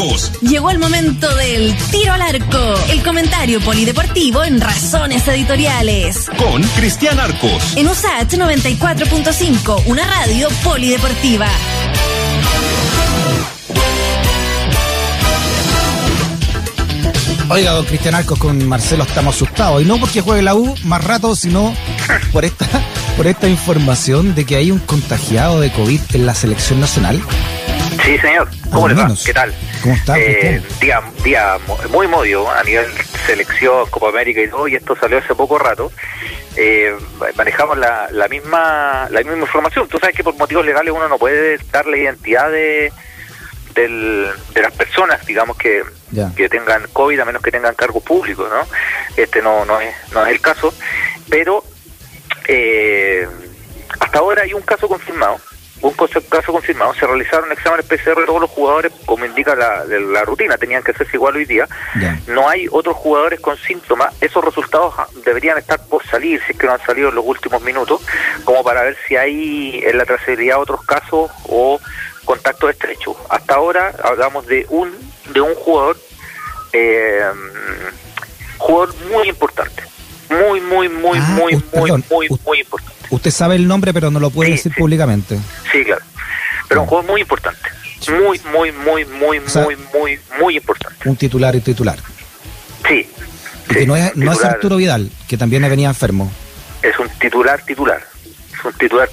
Arcos. Llegó el momento del tiro al arco, el comentario polideportivo en Razones Editoriales. Con Cristian Arcos. En USAT 94.5, una radio polideportiva. Oiga, don Cristian Arcos, con Marcelo estamos asustados. Y no porque juegue la U más rato, sino por esta, por esta información de que hay un contagiado de COVID en la selección nacional. Sí, señor. ¿Cómo le va? ¿Qué tal? ¿Cómo está? Eh, día, día muy modio a nivel selección, Copa América y todo, y esto salió hace poco rato. Eh, manejamos la, la misma la misma información. Tú sabes que por motivos legales uno no puede dar la identidad de, del, de las personas, digamos, que, que tengan COVID, a menos que tengan cargos públicos, ¿no? Este no, no, es, no es el caso, pero eh, hasta ahora hay un caso confirmado, un caso confirmado, se realizaron exámenes PCR de todos los jugadores, como indica la, la rutina, tenían que hacerse igual hoy día. No hay otros jugadores con síntomas, esos resultados deberían estar por salir, si es que no han salido en los últimos minutos, como para ver si hay en la trazabilidad otros casos o contacto estrecho. Hasta ahora hablamos de un de un jugador eh, jugador muy importante, muy muy muy Ah, muy muy muy u- muy importante. Usted sabe el nombre, pero no lo puede Sí, decir sí. públicamente. Sí, claro. Pero un jugador muy importante, muy muy muy muy sea- muy muy muy importante. Un titular y titular. Sí. Y que no es, no es. Arturo Vidal, que también venía enfermo. es un titular titular. Es un titular.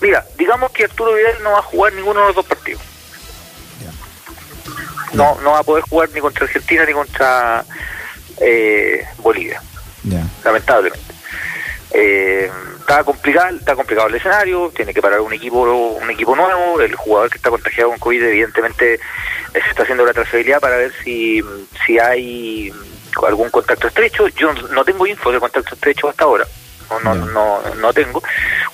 Mira, digamos que Arturo Vidal no va a jugar ninguno de los dos partidos. No, no va a poder jugar ni contra Argentina ni contra eh, Bolivia, lamentablemente. Eh, está complicado, está complicado el escenario, tiene que parar un equipo, un equipo nuevo, el jugador que está contagiado con COVID evidentemente se está haciendo la trazabilidad para ver si, si hay algún contacto estrecho. Yo no tengo info de contacto estrecho hasta ahora, no, no, no, no tengo.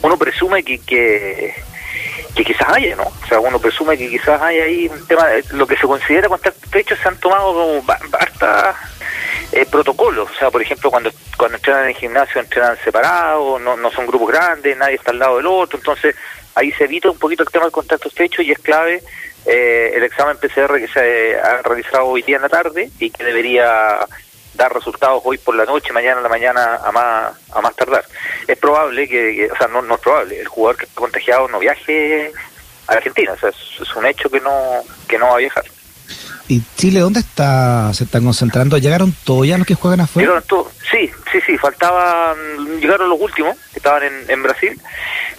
Uno presume que, que que quizás haya, ¿no? O sea, uno presume que quizás haya ahí un tema, de- lo que se considera contacto estrecho se han tomado como ba- harta eh, protocolos, o sea, por ejemplo, cuando cuando entrenan en el gimnasio entrenan separados, no, no son grupos grandes, nadie está al lado del otro, entonces ahí se evita un poquito el tema del contacto estrecho y es clave eh, el examen PCR que se ha realizado hoy día en la tarde y que debería dar resultados hoy por la noche, mañana en la mañana a más a más tardar. Es probable que, o sea, no, no es probable, el jugador que está contagiado no viaje a Argentina, o sea, es, es un hecho que no que no va a viajar. ¿Y Chile dónde está se están concentrando? ¿Llegaron todos ya los que juegan afuera? Llegaron todos, sí, sí, sí, faltaban, llegaron los últimos que estaban en, en Brasil,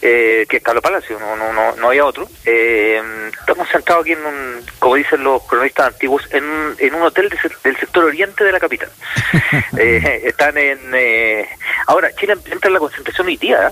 eh, que es Carlos Palacio, no, no, no, no había otro. Eh, estamos sentados aquí en un, como dicen los cronistas antiguos, en, un- en un hotel de del sector oriente de la capital. Eh, están en, eh, ahora Chile entra en la concentración hoy día,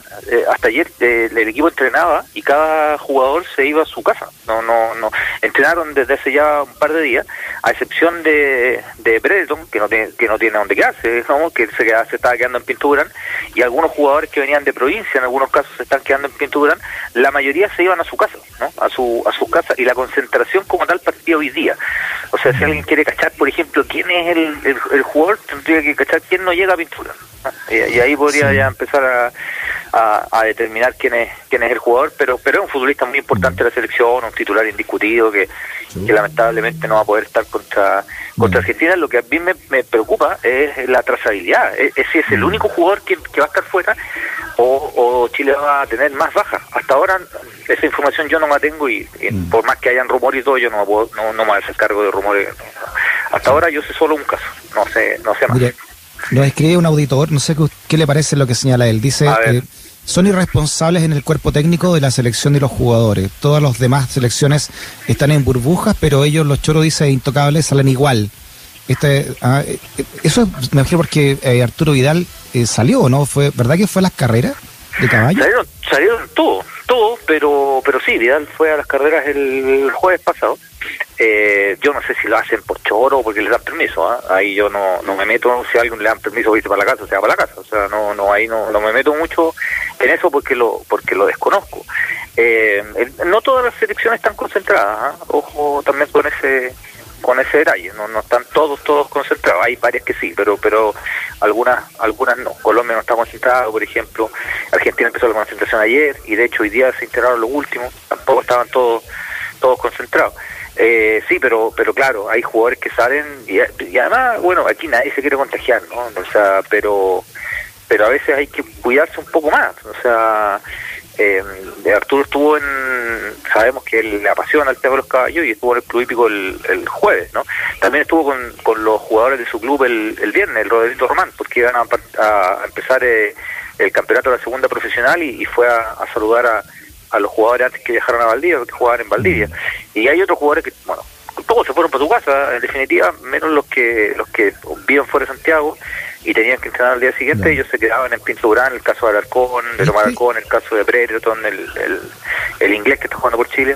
hasta ayer el equipo entrenaba y cada jugador se iba a su casa, no, no, no, entrenaron desde hace ya un par de días, a excepción de, de Brereton, que no tiene, que no tiene dónde quedarse, digamos, que se, queda- se estaba quedando en Pinturán, y algunos jugadores que venían de provincia, en algunos casos se están quedando en Pinturán, la mayoría se iban a su casa, ¿no? A su, a sus casas, y la concentración como tal partía hoy día. O sea, si alguien quiere cachar, por ejemplo, quién es el, el, el jugador, tendría que cachar quién no llega a Pinturán. ¿no? Y, y ahí podría Sí. ya empezar a, a, a determinar quién es quién es el jugador, pero pero es un futbolista muy importante de la selección, un titular indiscutido que, que lamentablemente no va a poder estar contra contra Mm. Argentina. Lo que a mí me, me preocupa es la trazabilidad, es, es si es el Mm. único jugador que, que va a estar fuera o, o Chile va a tener más bajas. Hasta ahora esa información yo no la tengo y, y Mm. por más que hayan rumores y todo, yo no me, puedo- no, no me voy a hacer cargo de rumores. Hasta ahora yo sé solo un caso, no sé no sé más. Nos escribe un auditor, no sé qué, qué le parece lo que señala él. Dice, eh, son irresponsables en el cuerpo técnico de la selección de los jugadores. Todas las demás selecciones están en burbujas, pero ellos, los choros, dice, intocables, salen igual. Este, ah, eh, eso me imagino porque eh, Arturo Vidal eh, salió, ¿no? fue ¿Verdad que fue a las carreras de caballo? Salieron, salieron todos, todos, pero pero sí, Vidal fue a las carreras el jueves pasado. Eh, yo no sé si lo hacen por choro o porque les dan permiso. ¿ah? Ahí yo no, no me meto, si a alguien le dan permiso irse para la casa, o sea, para la casa. O sea, no, no ahí no, no me meto mucho en eso porque lo porque lo desconozco. Eh, no todas las selecciones están concentradas, ¿ah? ojo también con ese con ese detalle, no, no están todos todos concentrados, hay varias que sí, pero pero algunas algunas no. Colombia no está concentrado, por ejemplo, Argentina empezó la concentración ayer y de hecho hoy día se integraron los últimos, tampoco estaban todos todos concentrados. Eh, sí, pero pero claro, hay jugadores que salen y, y, además, bueno, aquí nadie se quiere contagiar, ¿no? O sea, pero pero a veces hay que cuidarse un poco más. O sea, eh, Arturo estuvo en, sabemos que le apasiona el tema de los caballos y estuvo en el Club Hípico el, jueves, ¿no? También estuvo con, con los jugadores de su club el, el viernes, el Rodrigo Román, porque iban a, a empezar eh, el campeonato de la segunda profesional y, fue a, saludar a, a, los jugadores antes que viajaron a Valdivia, que jugaban en Valdivia. Mm. Y hay otros jugadores que, bueno, todos se fueron para su casa, en definitiva, menos los que los que viven fuera de Santiago y tenían que entrenar al día siguiente, ellos se quedaban en Pinturán, el caso de Alarcón, de Alarcón, el caso de Brereton, el, el, el inglés que está jugando por Chile.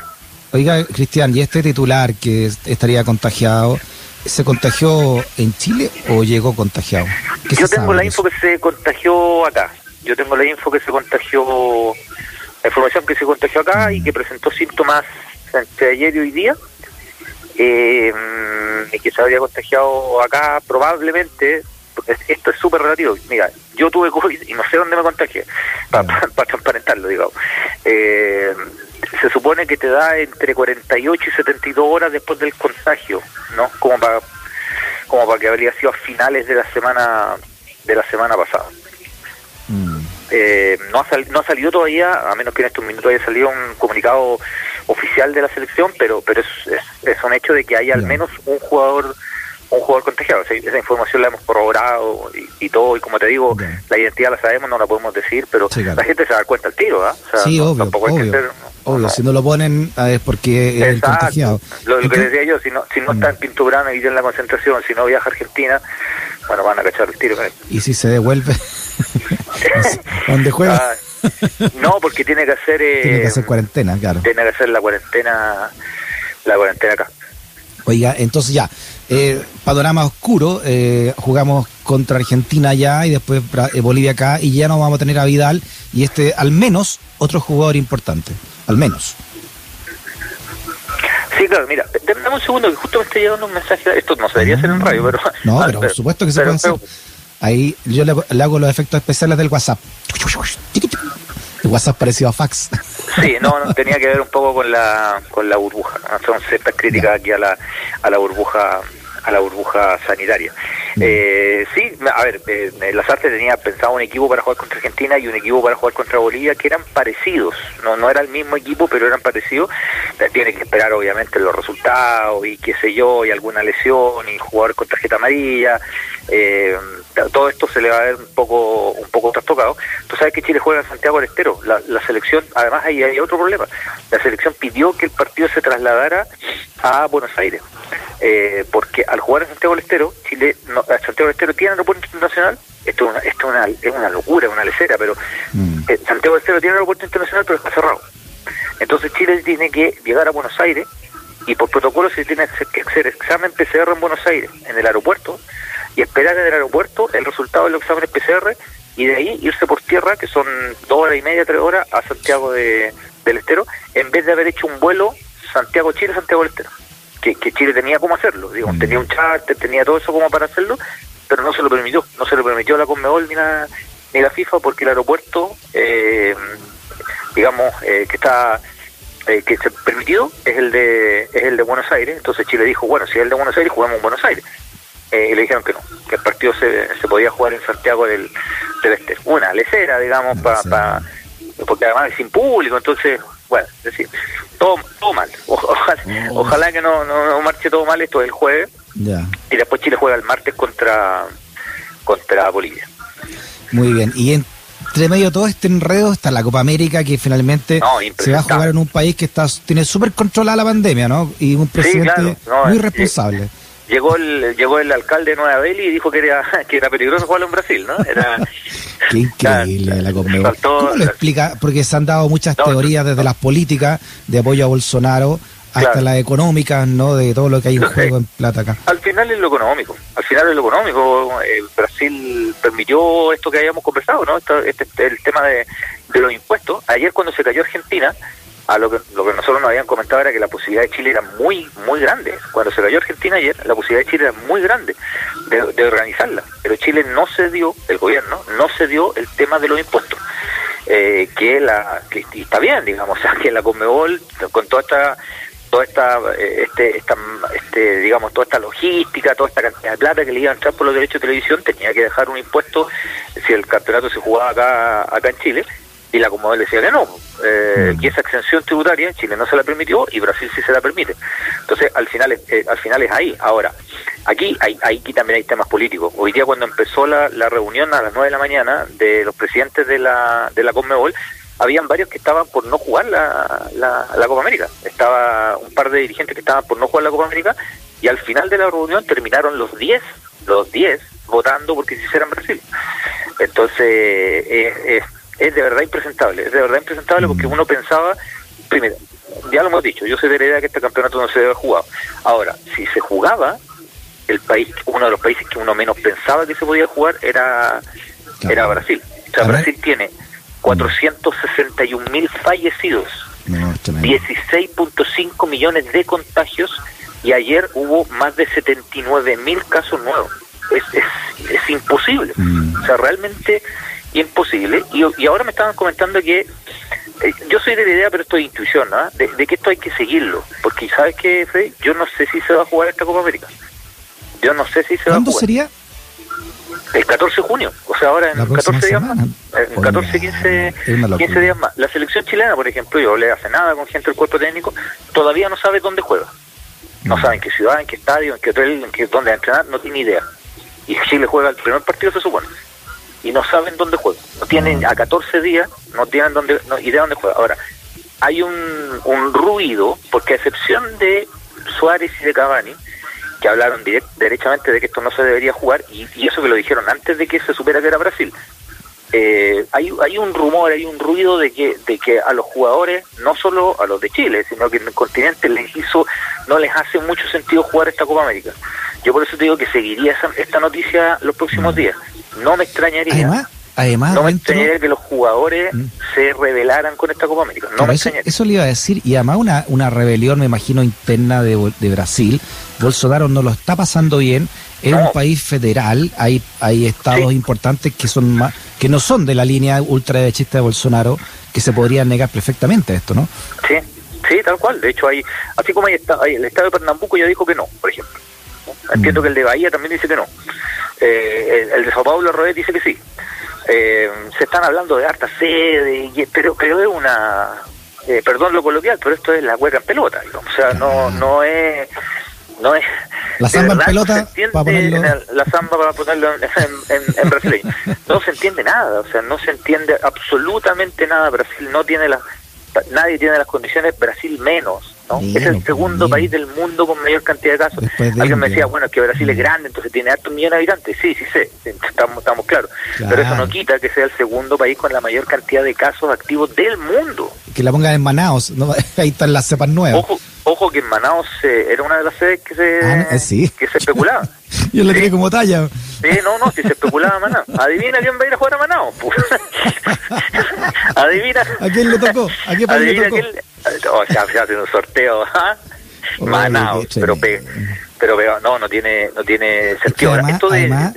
Oiga, Cristian, ¿y este titular que estaría contagiado, se contagió en Chile o llegó contagiado? Yo tengo la info que se contagió acá. Yo tengo la info que se contagió, la información que se contagió acá y mm. que presentó síntomas entre ayer y hoy día. Eh, y que se habría contagiado acá probablemente esto es súper relativo. Mira, yo tuve COVID y no sé dónde me contagié, para transparentarlo, digamos. Eh, se supone que te da entre 48 y 72 horas después del contagio, ¿no? Como para como para que habría sido a finales de la semana de la semana pasada. Mm. Eh, no, ha no ha salido todavía, a menos que en estos minutos haya salido un comunicado oficial de la selección, pero pero es, es, un hecho de que hay al menos un jugador un jugador contagiado. esa información la hemos corroborado y, todo, y como te digo, la identidad la sabemos, no la podemos decir, pero la gente se da cuenta al tiro, ¿ah? sí, obvio, obvio. si no lo ponen ah, es porque es contagiado. Lo, que decía yo, si no, si no está en Pintubrana y tiene la concentración, si no viaja a Argentina, bueno, van a cachar el tiro. ¿Y si se devuelve? ¿Dónde juega? Ah, no, porque tiene que hacer... tiene que hacer eh, cuarentena, claro. Tiene que hacer la cuarentena, la cuarentena acá. Oiga, entonces ya, eh, panorama oscuro, eh, jugamos contra Argentina ya y después eh, Bolivia acá y ya no vamos a tener a Vidal y este al menos otro jugador importante, al menos. Sí, claro, mira, dame un segundo que justo me está llegando un mensaje, esto no se debería hacer en radio, pero... No, pero, por supuesto que se puede hacer. Ahí yo le, hago los efectos especiales del WhatsApp. El WhatsApp parecido a fax. Sí, no, tenía que ver un poco con la con la burbuja. Son ciertas críticas aquí a la, a la burbuja a la burbuja sanitaria. Eh, sí, a ver, eh, Lazarte tenía pensado un equipo para jugar contra Argentina y un equipo para jugar contra Bolivia que eran parecidos, no no era el mismo equipo, pero eran parecidos. Eh, tiene que esperar obviamente los resultados y qué sé yo, y alguna lesión y jugar con tarjeta amarilla. Eh, todo esto se le va a ver un poco un poco trastocado. Tú sabes que Chile juega en Santiago del Estero. La, la selección, además ahí hay otro problema. La selección pidió que el partido se trasladara a Buenos Aires. Eh, porque al jugar en Santiago del Estero, Chile, no, Santiago del Estero tiene aeropuerto internacional, esto, es una, esto es, una, es una locura, una lecera, pero mm. eh, Santiago del Estero tiene aeropuerto internacional, pero está cerrado. Entonces Chile tiene que llegar a Buenos Aires y por protocolo se tiene que hacer examen PCR en Buenos Aires, en el aeropuerto, y esperar en el aeropuerto el resultado de los exámenes PCR y de ahí irse por tierra, que son dos horas y media, tres horas, a Santiago de, del Estero, en vez de haber hecho un vuelo Santiago-Chile, Santiago del Estero que, Chile tenía cómo hacerlo, digo, mm. tenía un charter, tenía todo eso como para hacerlo, pero no se lo permitió, no se lo permitió la Conmebol ni la, ni la FIFA porque el aeropuerto, eh, digamos, eh, que está eh, que se permitido es el de es el de Buenos Aires, entonces Chile dijo, bueno, si es el de Buenos Aires, jugamos en Buenos Aires. y le dijeron que no, que el partido se, se podía jugar en Santiago del, del Este. Una lecera, digamos, para porque además es sin público, entonces bueno, es decir, todo, todo mal. Ojalá, que no, no, marche todo mal esto el jueves. Y después Chile juega el martes contra, contra Bolivia. Muy bien. Y entre medio de todo este enredo está la Copa América que finalmente se va a jugar en un país que está tiene súper controlada la pandemia, ¿no? Y un presidente muy responsable llegó el llegó el alcalde de Nueva Delhi y dijo que era que era peligroso jugarlo en Brasil, ¿no? Era Qué increíble la Conmebol. ¿Cómo lo explica? Porque se han dado muchas teorías desde las políticas de apoyo a Bolsonaro hasta las económicas, ¿no? De todo lo que hay en juego en plata acá. Al final es lo económico, al final es lo económico. Eh, Brasil permitió esto que habíamos conversado, ¿no? Este, este, el tema de, de los impuestos. Ayer cuando se cayó Argentina, a lo que, lo que nosotros nos habían comentado era que la posibilidad de Chile era muy, muy grande. Cuando se cayó Argentina ayer, la posibilidad de Chile era muy grande de, organizarla. Pero Chile no se dio, el gobierno, no se dio el tema de los impuestos. Eh, que la que está bien, digamos, o sea, que la Conmebol, con toda esta toda esta, eh, este, esta, este, digamos, toda esta logística, toda esta cantidad de plata que le iba a entrar por los derechos de televisión, tenía que dejar un impuesto si el campeonato se jugaba acá, acá en Chile, y la Comodoro decía que no, eh, y esa exención tributaria Chile no se la permitió y Brasil sí se la permite. Entonces, al final, eh, al final es ahí. Ahora, aquí, hay, aquí también hay temas políticos. Hoy día cuando empezó la, la reunión a las 9 de la mañana de los presidentes de la, de la Conmebol, habían varios que estaban por no jugar la, la, Copa América. Estaba un par de dirigentes que estaban por no jugar la Copa América y al final de la reunión terminaron los 10, los 10 votando porque se hicieran Brasil. Entonces, es, es, de verdad impresentable, es de verdad impresentable porque uno pensaba, primero, ya lo hemos dicho, yo soy de la idea que este campeonato no se debe jugar. Ahora, si se jugaba, el país, uno de los países que uno menos pensaba que se podía jugar era, era Brasil. O sea, Brasil tiene 461 mil fallecidos, 16.5 millones de contagios y ayer hubo más de 79 mil casos nuevos. Es, es, imposible, mm. o sea, realmente imposible. Y, y ahora me estaban comentando que eh, yo soy de la idea, pero esto es intuición, ¿no? de, que esto hay que seguirlo, porque ¿sabes qué, Freddy? Yo no sé si se va a jugar esta Copa América. Yo no sé si se va a jugar. ¿Cuándo sería? El 14 de junio, o sea, ahora en 14 días más. En 14, 15, 15 días más. La selección chilena, por ejemplo, yo le hace nada con gente del cuerpo técnico, todavía no sabe dónde juega. No sabe en qué ciudad, en qué estadio, en qué hotel, en qué, dónde va a entrenar, no tiene idea. Y Chile juega el primer partido, se supone. Y no saben dónde juega. No tienen, a 14 días, no tienen dónde, no, idea dónde juega. Ahora, hay un, un ruido, porque a excepción de Suárez y de Cavani, que hablaron direct, derechamente de que esto no se debería jugar y, eso que lo dijeron antes de que se supiera que era Brasil. Eh, hay, hay un rumor, hay un ruido de que, de que a los jugadores, no solo a los de Chile, sino que en el continente les hizo, no les hace mucho sentido jugar esta Copa América. Yo por eso te digo que seguiría esta noticia los próximos mm. días. No me extrañaría. Además, no me extrañaría que los jugadores mm. se rebelaran con esta Copa América. No me eso, eso, le iba a decir, y además una, una rebelión, me imagino, interna de, de Brasil. Bolsonaro no lo está pasando bien. Es un país federal, hay, hay estados importantes que son más, que no son de la línea ultraderechista de Bolsonaro, que se podrían negar perfectamente a esto, ¿no? Sí, sí, tal cual. De hecho, hay, así como hay, hay el estado de Pernambuco ya dijo que no, por ejemplo. Entiendo mm. que el de Bahía también dice que no. Eh, el, de Sao Paulo Rodet dice que sí. Eh, se están hablando de harta sede, pero, pero es una, eh, perdón lo coloquial, pero esto es la hueca en pelota, o sea, no, no es, no es... La samba en pelota, para ponerlo... la samba para ponerlo en, en, brasileño. No se entiende nada, o sea, no se entiende absolutamente nada. Brasil no tiene las, nadie tiene las condiciones, Brasil menos es el segundo país del mundo con mayor cantidad de casos. Alguien me decía, bueno, es que Brasil es grande, entonces tiene hartos millones de habitantes. Sí, sí sé, estamos, estamos claros. Pero eso no quita que sea el segundo país con la mayor cantidad de casos activos del mundo. Que la pongan en Manaus, ¿no? ahí están las cepas nuevas. Ojo, ojo que en Manaus eh, era una de las sedes que se, ah, eh, que se especulaba. Yo lo ¿Sí? como talla. Sí, no, no, si se especulaba Manaus. Adivina quién va a ir a jugar a Manaus. Adivina. ¿A quién le tocó? ¿A qué país le tocó? o sea, se hace un sorteo, ¿ah? Manaus, pero, pero no, no tiene, no tiene sentido. además,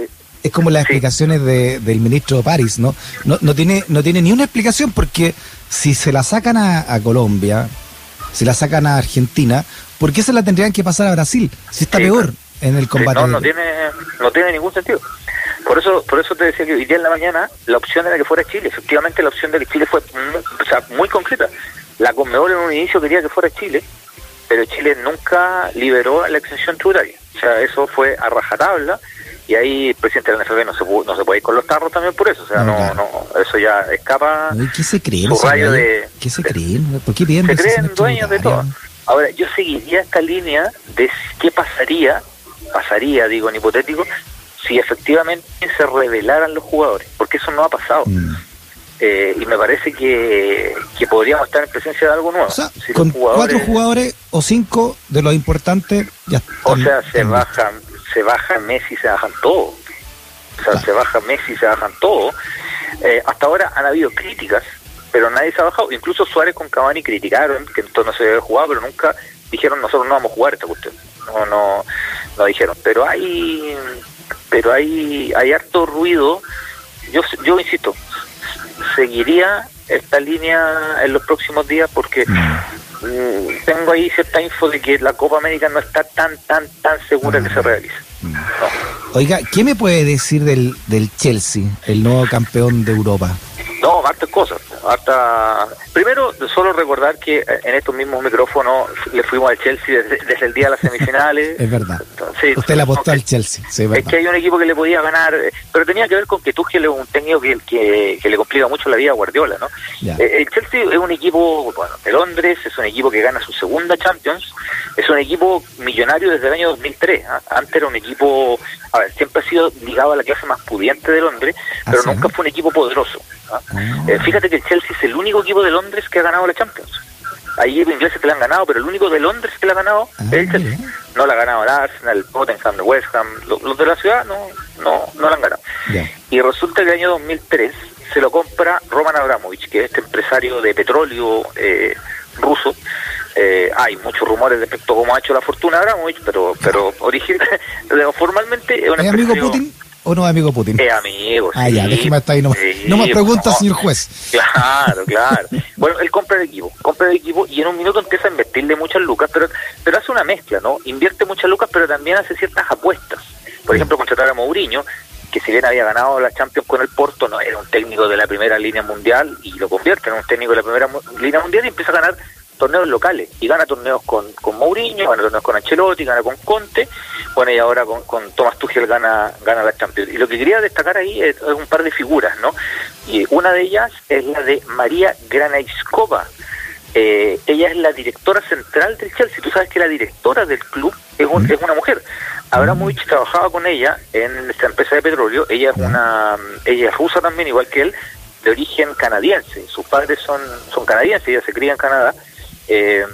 es como las explicaciones de, del ministro París, ¿no? ¿no? No tiene, no tiene ni una explicación porque si se la sacan a, Colombia, si la sacan a Argentina, ¿por qué se la tendrían que pasar a Brasil? Si está peor en el combate. no, no tiene, no tiene ningún sentido. Por eso, por eso te decía que hoy día en la mañana la opción era que fuera Chile. Efectivamente, la opción de que Chile fue o sea, muy concreta. La Conmebol en un inicio quería que fuera Chile, pero Chile nunca liberó la exención tributaria. O sea, eso fue a rajatabla y ahí el presidente de la NFB no se, puede, no se puede ir con los tarros también por eso. O sea, no, no, eso ya escapa. ¿Qué se creen? de, ¿Qué se creen? ¿Por qué piden Se creen dueños de todo. Ahora, yo seguiría esta línea de qué pasaría, pasaría, digo en hipotético, si efectivamente se revelaran los jugadores, porque eso no ha pasado. Mm. Eh, y me parece que, que, podríamos estar en presencia de algo nuevo. con cuatro jugadores o cinco de los importantes ya O sea, se bajan, se baja Messi, se bajan todos. O sea, se baja Messi, se bajan todos. Eh, hasta ahora han habido críticas, pero nadie se ha bajado. Incluso Suárez con Cavani criticaron que entonces no se debe jugar, pero nunca dijeron nosotros no vamos a jugar esta cuestión. No, no, no dijeron. Pero hay, pero hay, hay harto ruido. Yo, yo insisto, seguiría esta línea en los próximos días porque mm. mm, tengo ahí cierta info de que la Copa América no está tan, tan, tan segura que se realice. No. Oiga, ¿qué me puede decir del, del Chelsea, el nuevo campeón de Europa? No, hartas cosas. Harta... Primero, solo recordar que en estos mismos micrófonos le fuimos al Chelsea desde, desde el día de las semifinales. Es verdad. Sí, Usted le apostó al Chelsea, sí, es que hay un equipo que le podía ganar, eh, pero tenía que ver con que Tuchel es un técnico que, que, que le complica mucho la vida a Guardiola, ¿no? Ya. Eh, el Chelsea es un equipo, bueno, de Londres, es un equipo que gana su segunda Champions, es un equipo millonario desde el año 2003. ¿ah? Antes era un equipo, a ver, siempre ha sido ligado a la clase más pudiente de Londres, ¿Ah, pero sí? nunca fue un equipo poderoso. ¿ah? Ah. Eh, fíjate que el Chelsea es el único equipo de Londres que ha ganado la Champions. Hay equipos ingleses que la han ganado, pero el único de Londres que la ha ganado Ah, es el Chelsea. No la ha ganado el Arsenal, el Tottenham, el West Ham. Lo- Los, de la ciudad no, no, no la han ganado. Y resulta que el año 2003 se lo compra Roman Abramovich, que es este empresario de petróleo eh, ruso. Eh, hay muchos rumores respecto a cómo ha hecho la fortuna Abramovich, pero pero original, formalmente es un ¿Es amigo empresario- Putin o no es amigo Putin? Es amigo, Ah, sí. ya, déjeme hasta ahí. No, Sí, no más preguntas, no. señor juez. Claro, claro. Bueno, él compra el equipo, compra el equipo y en un minuto empieza a invertirle muchas lucas, pero pero hace una mezcla, ¿no? Invierte muchas lucas, pero también hace ciertas apuestas. Por ejemplo, contratar a Mourinho, que si bien había ganado la Champions con el Porto, no era un técnico de la primera línea mundial y lo convierte en un técnico de la primera línea mundial y empieza a ganar torneos locales y gana torneos con, con Mourinho, gana torneos con Ancelotti, gana con Conte, bueno y ahora con, con Thomas Tuchel gana gana la Champions. Y lo que quería destacar ahí es, un par de figuras, ¿no? Y una de ellas es la de María Granaiskova. Eh, ella es la directora central del Chelsea. Tú sabes que la directora del club es, un- es una mujer. Abramovich trabajaba con ella en esta empresa de petróleo. Ella es una, ella es rusa también, igual que él, de origen canadiense. Sus padres son, son canadienses, ella se cría en Canadá. Eh,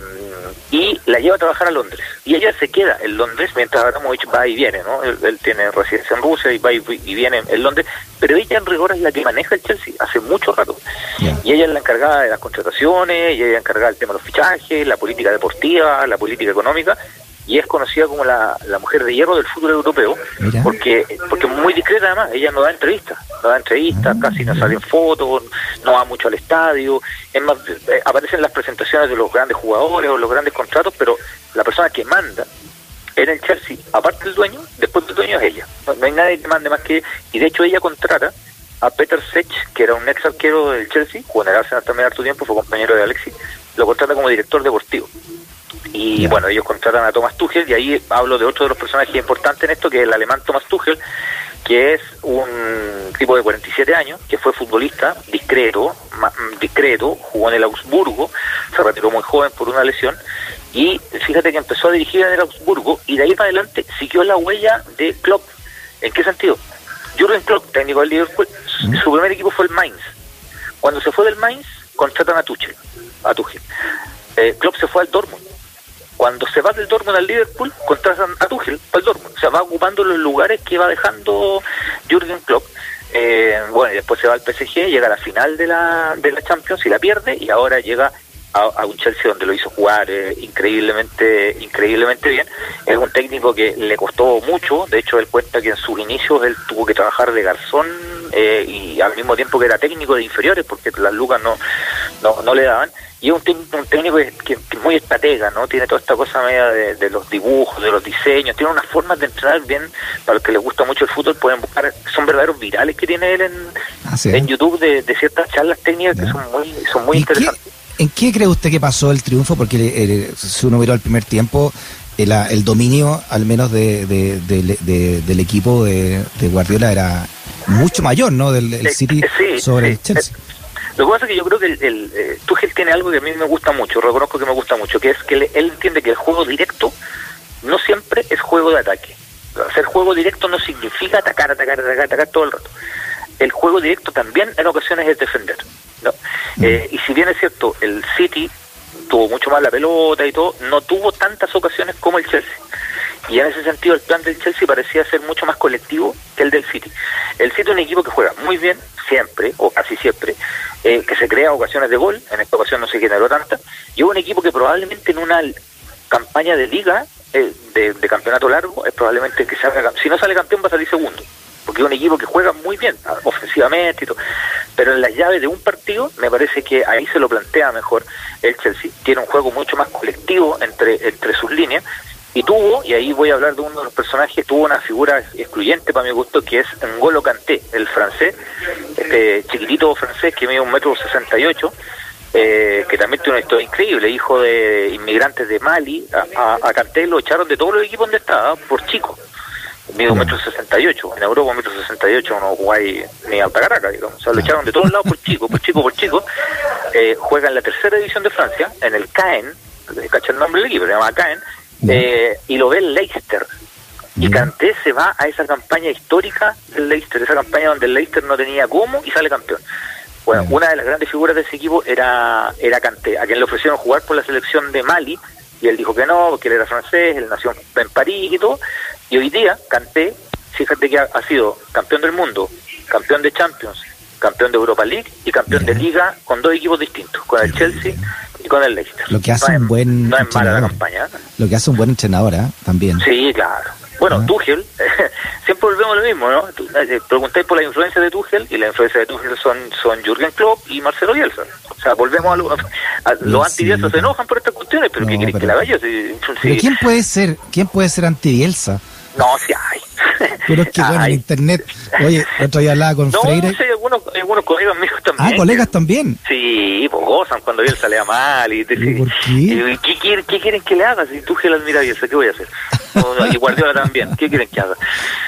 y la lleva a trabajar a Londres. Y ella se queda en Londres mientras Abramovich va y viene, ¿no? Él, él tiene residencia en Rusia y va y, y viene en Londres. Pero ella en rigor es la que maneja el Chelsea hace mucho rato. Y ella es la encargada de las contrataciones, y ella es la encargada del tema de los fichajes, la política deportiva, la política económica, y es conocida como la, la mujer de hierro del fútbol europeo, Mira. porque porque es muy discreta además, ella no da entrevistas, no da entrevistas, Ah, casi no mira. sale en fotos, no va mucho al estadio, es más, eh, aparecen las presentaciones de los grandes jugadores o los grandes contratos, pero la persona que manda en el Chelsea, aparte del dueño, después del dueño es ella. No, no hay nadie que mande más que y de hecho ella contrata a Peter Sech, que era un ex arquero del Chelsea, jugó en el Arsenal también harto tiempo, fue compañero de Alexis, lo contrata como director deportivo. Y bueno, ellos contratan a Thomas Tuchel y ahí hablo de otro de los personajes importantes en esto, que es el alemán Thomas Tuchel, que es un tipo de 47 años, que fue futbolista, discreto, ma- mm, discreto, jugó en el Augsburgo, se retiró muy joven por una lesión, y fíjate que empezó a dirigir en el Augsburgo y de ahí para adelante siguió la huella de Klopp. ¿En qué sentido? Jürgen Klopp, técnico del Liverpool, su- ¿Mm? su primer equipo fue el Mainz. Cuando se fue del Mainz, contratan a Tuchel, a Tuchel. Eh, Klopp se fue al Dortmund. Cuando se va del Dortmund al Liverpool, contratan a Tuchel para el Dortmund. O sea, va ocupando los lugares que va dejando Jürgen Klopp. Eh, bueno, y después se va al PSG, llega a la final de la, de la Champions y la pierde, y ahora llega a, a un Chelsea donde lo hizo jugar eh, increíblemente increíblemente bien. Es un técnico que le costó mucho, de hecho él cuenta que en sus inicios él tuvo que trabajar de garzón eh, y al mismo tiempo que era técnico de inferiores porque las lucas no, no, no le daban. Y es un, un técnico que, es muy estratega, ¿no? Tiene toda esta cosa media de, de los dibujos, de los diseños, tiene unas formas de entrenar bien, para los que les gusta mucho el fútbol pueden buscar, son verdaderos virales que tiene él en, Ah, sí. en YouTube de, de ciertas charlas técnicas que son muy, son muy ¿Y qué- interesantes. ¿En qué cree usted que pasó el triunfo? Porque eh, si uno miró al primer tiempo, el, el dominio, al menos de, de- de- de- del equipo de, de Guardiola, era mucho mayor, ¿no? Del el Eh, City eh, sí, sobre sí. el Chelsea. Lo que pasa es que yo creo que el, el, eh, Tuchel tiene algo que a mí me gusta mucho, reconozco que me gusta mucho, que es que le- él entiende que el juego directo no siempre es juego de ataque. Hacer juego directo no significa atacar, atacar, atacar, atacar todo el rato. El juego directo también en ocasiones es defender. ¿no? Mm. Eh, y si bien es cierto, el City tuvo mucho más la pelota y todo, no tuvo tantas ocasiones como el Chelsea. Y en ese sentido el plan del Chelsea parecía ser mucho más colectivo que el del City. El City es un equipo que juega muy bien, siempre, o casi siempre, eh, que se crea ocasiones de gol, en esta ocasión no se generó tanta, y es un equipo que probablemente en una campaña de liga, eh, de, de campeonato largo, es probablemente que salga, si no sale campeón va a salir segundo, porque es un equipo que juega muy bien, ah, ofensivamente y todo. pero en las llaves de un partido me parece que ahí se lo plantea mejor el Chelsea. Tiene un juego mucho más colectivo entre, entre sus líneas y tuvo, y ahí voy a hablar de uno de los personajes, tuvo una figura excluyente para mi gusto que es N'Golo Kanté, el francés, este chiquitito francés que mide un metro sesenta y ocho, eh, que también tiene una historia increíble, hijo de inmigrantes de Mali, a, a, Kanté lo echaron de todos los equipos donde estaba por chico, mide un metro sesenta y ocho, en Europa un metro sesenta y ocho no jugáis ni alta caraca, digamos, o sea, lo echaron de todos lados por chico, por chico, por chico, eh, juega en la tercera división de Francia, en el Caen, cacha el nombre del equipo, se llama Caen, eh, y lo ve el Leicester. Y Canté se va a esa campaña histórica del Leicester, esa campaña donde el Leicester no tenía cómo y sale campeón. Bueno, una de las grandes figuras de ese equipo era, era Canté, a quien le ofrecieron jugar por la selección de Mali, y él dijo que no, porque él era francés, él nació en París y todo. Y hoy día, Canté, fíjate que ha, ha sido campeón del mundo, campeón de Champions, campeón de Europa League y campeón de Liga con dos equipos distintos, con el Chelsea con el Leicester. Lo que hace no un es, buen no es mala la entrenador. ¿eh? Lo que hace un buen entrenador, ¿eh? También. Sí, claro. Bueno, Ah. Tuchel, siempre volvemos a lo mismo, ¿no? Tú, eh, Preguntáis por la influencia de Tuchel y la influencia de Tuchel son, son Jürgen Klopp y Marcelo Bielsa. O sea, volvemos a, lo, a los Sí. anti se enojan por estas cuestiones, pero No, ¿qué querés que la? Si- Pero ¿quién puede ser? ¿Quién puede ser anti-Bielsa? No, sí hay. Pero es que bueno, en internet, oye, otro día hablaba con No, Freire. sí, algunos, algunos colegas míos también. Ah, colegas que- también. Sí, pues gozan cuando Bielsa le da mal. Y, ¿Pero por qué? y- ¿qué, quieren, ¿Qué quieren que le haga? Si Tuchel admira a Bielsa, ¿qué voy a hacer? Y Guardiola también, ¿qué quieren que haga?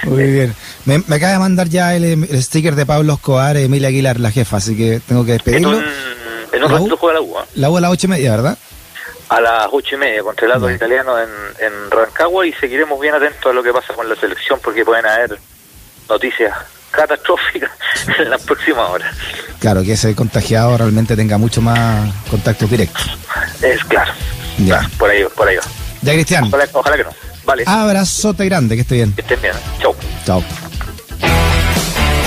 Muy bien. Me, me acaba de mandar ya el, el sticker de Pablo Escobar, Emilia Aguilar, la jefa, así que tengo que En despedirlo. un, en un ¿La U? juega la U, ¿eh? La U a las ocho y media, ¿verdad? A las ocho y media contra el Ya. italiano en, en Rancagua y seguiremos bien atentos a lo que pasa con la selección porque pueden haber noticias catastróficas en las próximas horas. Claro, que ese contagiado realmente tenga mucho más contactos directos. Es claro. Ya. Claro, por ahí, por ahí. va. Ya, Cristian, Ojalá, ojalá que no. Vale, abrazote grande, que esté bien. que estén bien. Chau. Chao.